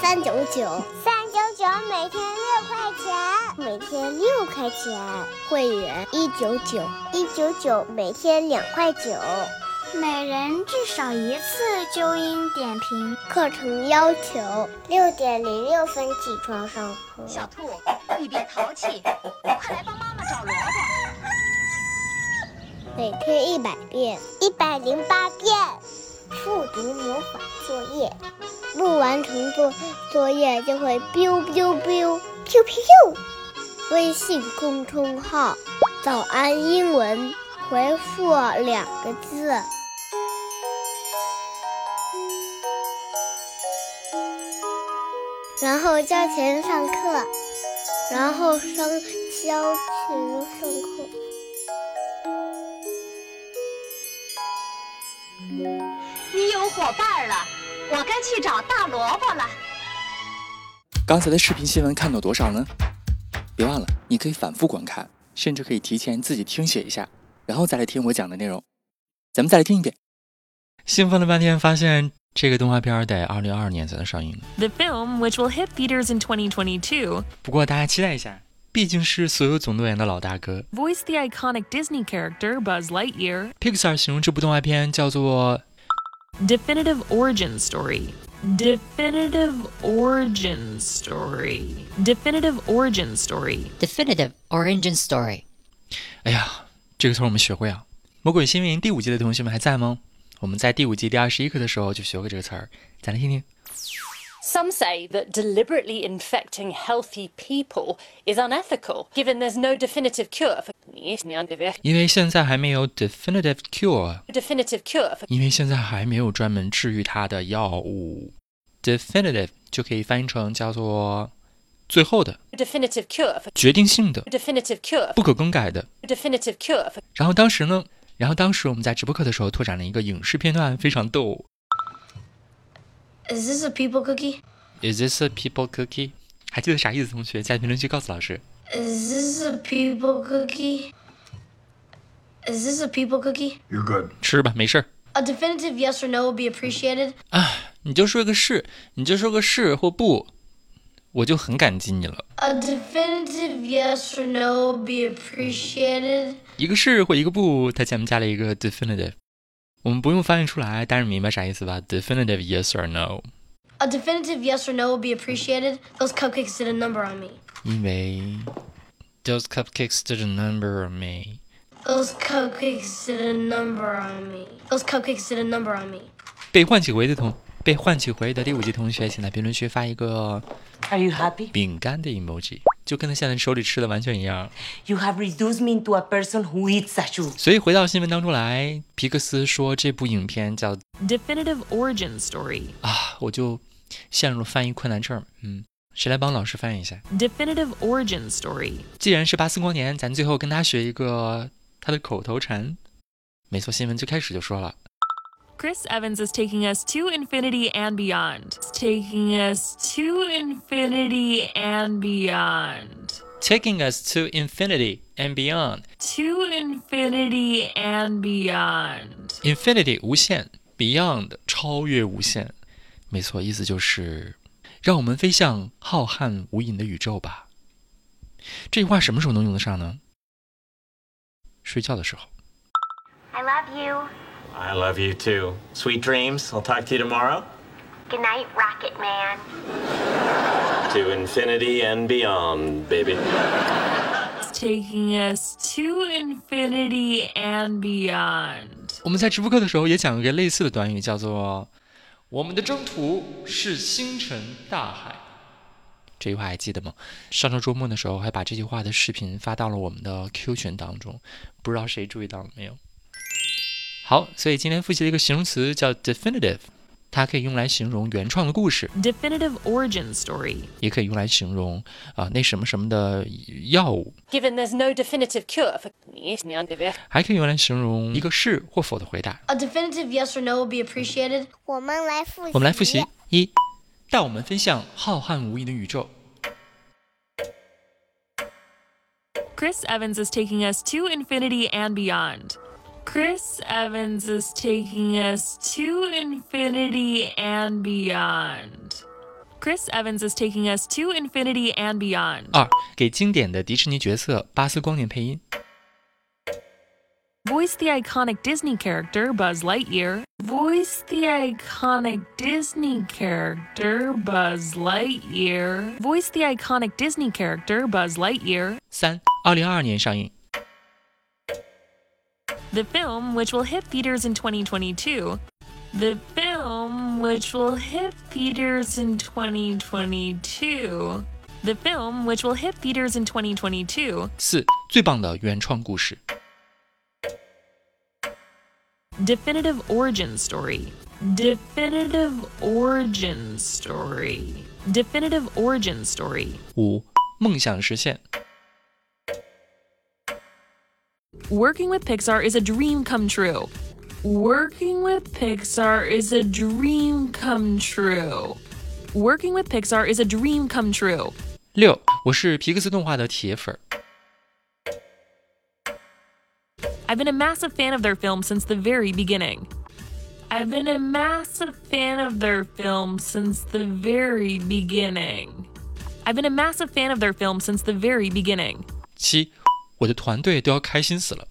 三九九。三九每天六块钱，每天六块钱，会员一九九一九九，每天两块九，每人至少一次纠音点评。课程要求六点零六分起床上课。小兔，你别淘气，快来帮妈妈找萝卜。每天一百遍，一百零八遍，复读魔法作业。不完成作作业就会 biu biu biu biu biu。微信公众号“早安英文”，回复两个字，然后交钱上课，然后上交钱上课。你有伙伴了。我该去找大萝卜了。刚才的视频新闻看到多少呢？别忘了，你可以反复观看，甚至可以提前自己听写一下，然后再来听我讲的内容。咱们再来听一遍。兴奋了半天，发现这个动画片得二零二二年才能上映。The film, which will hit theaters in 2022. 不过大家期待一下，毕竟是所有总动员的老大哥。Voice the iconic Disney character Buzz Lightyear. Pixar 形容这部动画片叫做。Definitive origin story. Definitive origin story. Definitive origin story. Definitive origin story. story。哎呀，这个词我们学会啊！《魔鬼新闻营》第五季的同学们还在吗？我们在第五季第二十一课的时候就学会这个词儿，咱来听听。Some say that deliberately infecting healthy people is unethical, given there's no definitive cure for. 因为现在还没有 definitive cure. Definitive cure. 因为现在还没有专门治愈它的药物。definitive 就可以翻译成叫做最后的 definitive cure. 决定性的 definitive cure. 不可更改的 definitive cure. 然后当时呢，然后当时我们在直播课的时候拓展了一个影视片段，非常逗。 Is this a people cookie? Is this a people cookie? 还记得啥意思？同学在评论区告诉老师。Is this a people cookie? Is this a people cookie? You're good. 吃吧，没事儿。A definitive yes or no would be appreciated. 啊，你就说个是，你就说个是或不，我就很感激你了。A definitive yes or no would be appreciated. 一个是或一个不，它前面加了一个 definitive。 我们不用翻译出来，但是明白啥意思吧？Definitive yes or no。A definitive yes or no will be appreciated. Those cupcakes did a number on me. 因为 those cupcakes did a number on me. Those cupcakes did a number on me. Those cupcakes did a number on me. 被唤起回的同 被唤起回忆的第五级同学，请在评论区发一个 Are you happy? 饼干的 emoji，就跟他现在手里吃的完全一样。You have reduced me into a person who eats a shoe. 所以回到新闻当中来，皮克斯说这部影片叫 Definitive origin story 啊，我就陷入了翻译困难症。嗯，谁来帮老师翻译一下？Definitive origin story。既然是巴斯光年，咱最后跟他学一个他的口头禅。没错，新闻最开始就说了。Chris Evans is taking us to infinity and beyond. Taking us to infinity and beyond. Taking us to infinity and beyond. To infinity and beyond. Infinity 无限，beyond 超越无限。没错，意思就是让我们飞向浩瀚无垠的宇宙吧。这句话什么时候能用得上呢？睡觉的时候。 I love you. I love you too. Sweet dreams. I'll talk to you tomorrow. Good night, Rocket Man. To infinity and beyond, baby. taking us to infinity and beyond. 我们在直播课的时候也讲过一个类似的短语，叫做“我们的征途是星辰大海”。这句话还记得吗？上周周末的时候还把这句话的视频发到了我们的 Q 群当中，不知道谁注意到了没有？好，所以今天复习了一个形容词叫 definitive，它可以用来形容原创的故事，definitive origin story，也可以用来形容啊、呃、那什么什么的药物。 Given there's no definitive cure for 还可以用来形容一个是或否的回答。 A definitive yes or no will be appreciated. 我们来复习。我们来复习一，带我们飞向浩瀚无垠的宇宙。 Chris Evans is taking us to infinity and beyond. Chris Evans is taking us to infinity and beyond. Chris Evans is taking us to infinity and beyond. 二，给经典的迪士尼角色巴斯光年配音。 Voice the iconic Disney character Buzz Lightyear. Voice the iconic Disney character Buzz Lightyear. Voice the iconic Disney character Buzz Lightyear. 三，二零二二年上映。 The film, which will hit theaters in 2022. The film, which will hit theaters in 2022. The film, which will hit theaters in 2022. 四，最棒的原创故事。 Definitive origin story. Definitive origin story. Definitive origin story. 五，梦想实现。 Working with Pixar is a dream come true. Working with Pixar is a dream come true. Working with Pixar is a dream come true. 六，我是皮克斯动画的铁粉儿。 I've been a massive fan of their film since the very beginning. I've been a massive fan of their film since the very beginning. I've been a massive fan of their film since the very beginning. 七， 我的团队都要开心死了。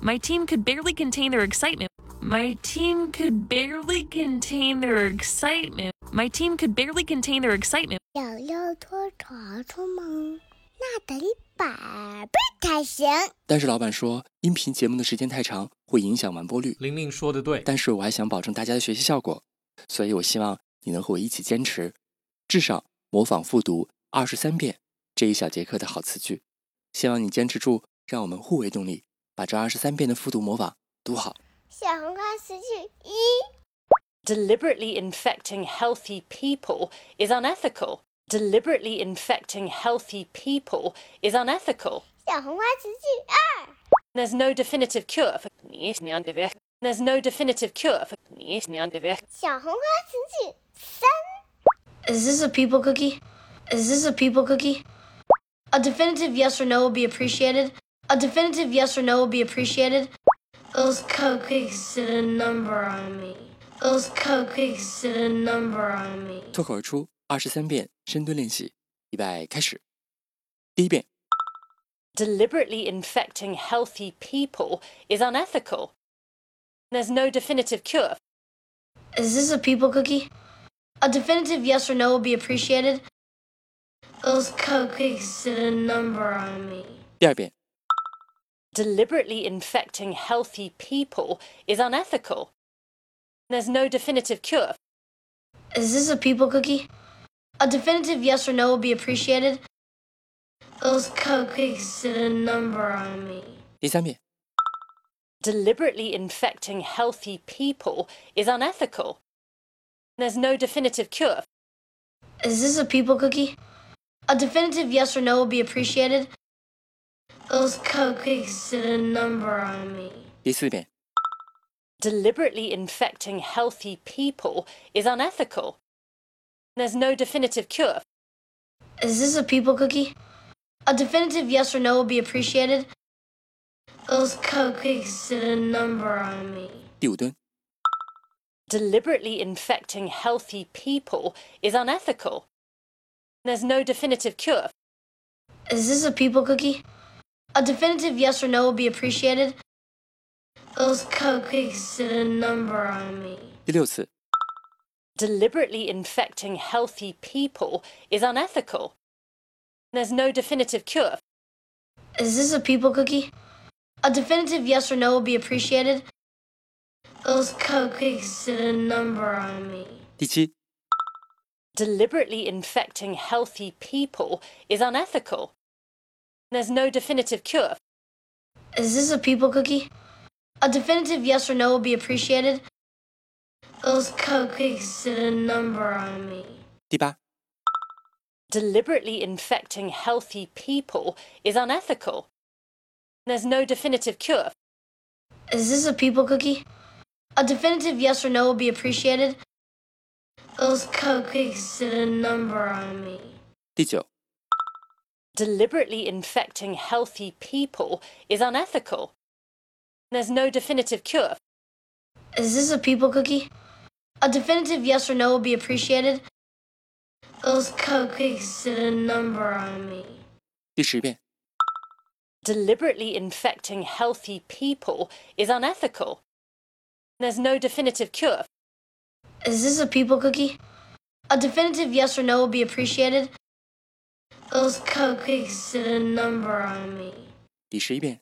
My team could barely contain their excitement. My team could barely contain their excitement. My team could barely contain their excitement. 想要拖床出门，那得百倍才行。但是老板说，音频节目的时间太长，会影响完播率。玲玲说的对，但是我还想保证大家的学习效果，所以我希望你能和我一起坚持，至少模仿复读二十三遍这一小节课的好词句。希望你坚持住，让我们互为动力，把这二十三遍的复读模仿读好。小红花词句一， Deliberately infecting healthy people is unethical. Deliberately infecting healthy people is unethical. 小红花词句二， There's no definitive cure for There's no definitive cure for 小红花词句三， Is this a people cookie? Is this a people cookie? A definitive yes or no will be appreciated. A definitive yes or no will be appreciated. Those cupcakes did a number on me. Those cupcakes did a number on me. 脱口而出二十三遍深蹲练习，预备开始。第一遍， Deliberately infecting healthy people is unethical. There's no definitive cure. Is this a people cookie? A definitive yes or no will be appreciated. Those cupcakes did a number on me. 第二遍， Deliberately infecting healthy people is unethical. There's no definitive cure. Is this a people cookie? A definitive yes or no will be appreciated. Those cupcakes did a number on me. 第三遍， Deliberately infecting healthy people is unethical. There's no definitive cure. Is this a people cookie? A definitive yes or no will be appreciated. Those cupcakes did a number on me. 第四遍， Deliberately infecting healthy people is unethical. There's no definitive cure. Is this a people cookie? A definitive yes or no will be appreciated. Those cupcakes did a number on me. 第五蹲， Deliberately infecting healthy people is unethical. There's no definitive cure. Is this a people cookie? A definitive yes or no will be appreciated. Those cupcakes did a number on me. 第六次， Deliberately infecting healthy people is unethical. There's no definitive cure. Is this a people cookie? A definitive yes or no will be appreciated. Those cupcakes did a number on me. 第七， Deliberately infecting healthy people is unethical. There's no definitive cure. Is this a people cookie? A definitive yes or no will be appreciated. Those cupcakes did a number on me. 第八，Deliberately infecting healthy people is unethical. There's no definitive cure. Is this a people cookie? A definitive yes or no will be appreciated. Those cupcakes did a number on me. 第九， Deliberately infecting healthy people is unethical. There's no definitive cure. Is this a people cookie? A definitive yes or no will be appreciated. Those cupcakes did a number on me. 第十遍， Deliberately infecting healthy people is unethical. There's no definitive cure. Is this a people cookie? A definitive yes or no will be appreciated. Those cupcakes did a number on me. 第十一遍，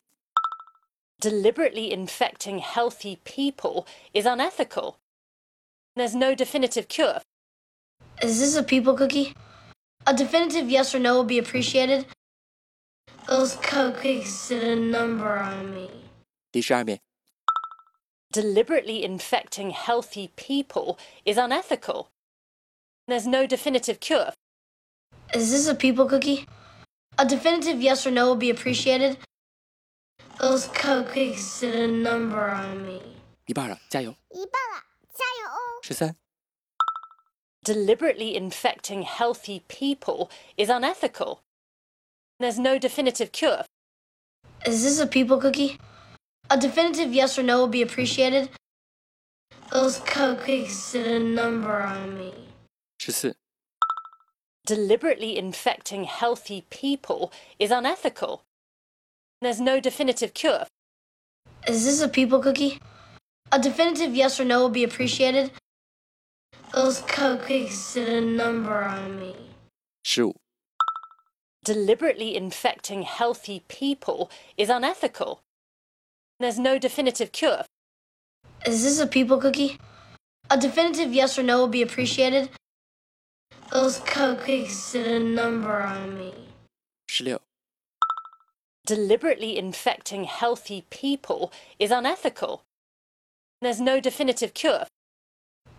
Deliberately infecting healthy people is unethical. There's no definitive cure. Is this a people cookie? A definitive yes or no will be appreciated. Those cupcakes did a number on me. 第十二遍， Deliberately infecting healthy people is unethical. There's no definitive cure. Is this a people cookie? A definitive yes or no will be appreciated. Those cupcakes did a number on me. 一半了，加油！一半了，加油哦！十三、 Deliberately infecting healthy people is unethical. There's no definitive cure. Is this a people cookie? A definitive yes or no would be appreciated. Those cupcakes did a number on me. 14. Deliberately infecting healthy people is unethical. There's no definitive cure. Is this a people cookie? A definitive yes or no would be appreciated. Those cupcakes did a number on me. 15. Deliberately infecting healthy people is unethical. There's no definitive cure. Is this a people cookie? A definitive yes or no would be appreciated. Those cupcakes did a number on me. 16. Deliberately infecting healthy people is unethical. There's no definitive cure.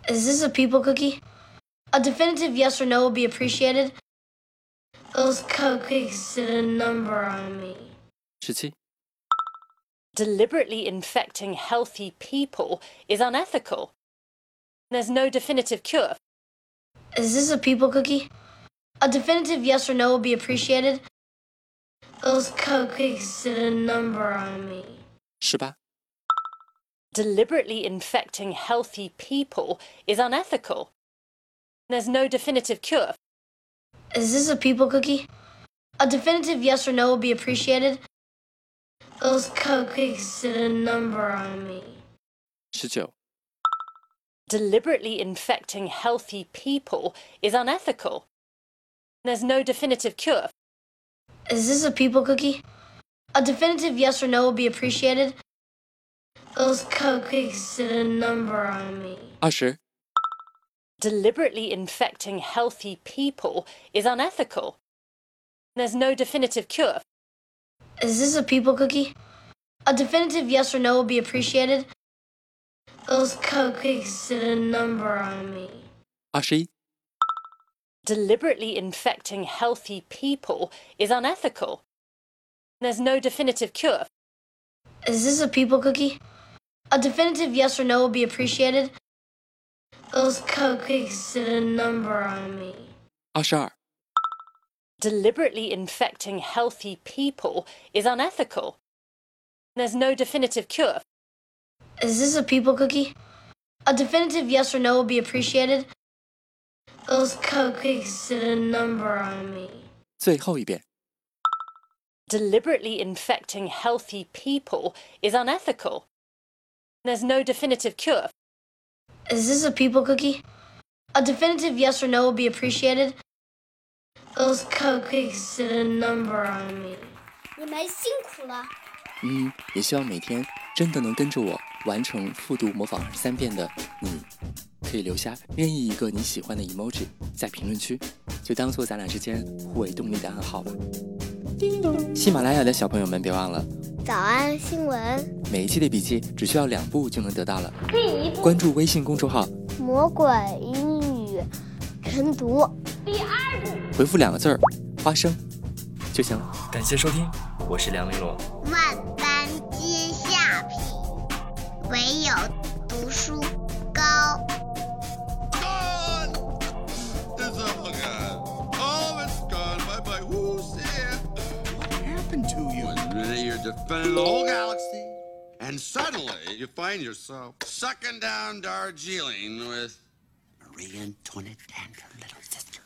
Is this a people cookie? A definitive yes or no would be appreciated. Those cupcakes did a number on me. 17. Deliberately infecting healthy people is unethical. There's no definitive cure. Is this a people cookie? A definitive yes or no will be appreciated. Those cupcakes did a number on me. 十八、Deliberately infecting healthy people is unethical. There's no definitive cure. Is this a people cookie? A definitive yes or no will be appreciated. Those cupcakes did a number on me. 19. Deliberately infecting healthy people is unethical. There's no definitive cure. Is this a people cookie? A definitive yes or no would be appreciated. Those cupcakes did a number on me. 20. Deliberately infecting healthy people is unethical. There's no definitive cure. Is this a people cookie? A definitive yes or no would be appreciated. Those cupcakes did a number on me. Ashi? Deliberately infecting healthy people is unethical. There's no definitive cure. Is this a people cookie? A definitive yes or no would be appreciated. Those cupcakes did a number on me. Ashar Deliberately infecting healthy people is unethical. There's no definitive cure. Is this a people cookie? A definitive yes or no will be appreciated. Those cupcakes did a number on me. 最后一遍。 Deliberately infecting healthy people is unethical. There's no definitive cure. Is this a people cookie? A definitive yes or no will be appreciated. Those cupcakes did a number on me. 你们辛苦了。嗯，也希望每天真的能跟着我完成复读模仿二十三遍的你，可以留下任意一个你喜欢的 emoji 在评论区，就当做咱俩之间互为动力的暗号吧。叮咚喜马拉雅的小朋友们别忘了，早安新闻，每一期的笔记只需要两步就能得到了。第一步，关注微信公众号“魔鬼英语晨读”。回复两个字儿“花生”就行了。感谢收听，我是梁玲珑。万般皆下品，唯有读书高。Oh, you're defending the whole galaxy, and suddenly you find yourself sucking down Darjeeling with Marie Antoinette and her little sister.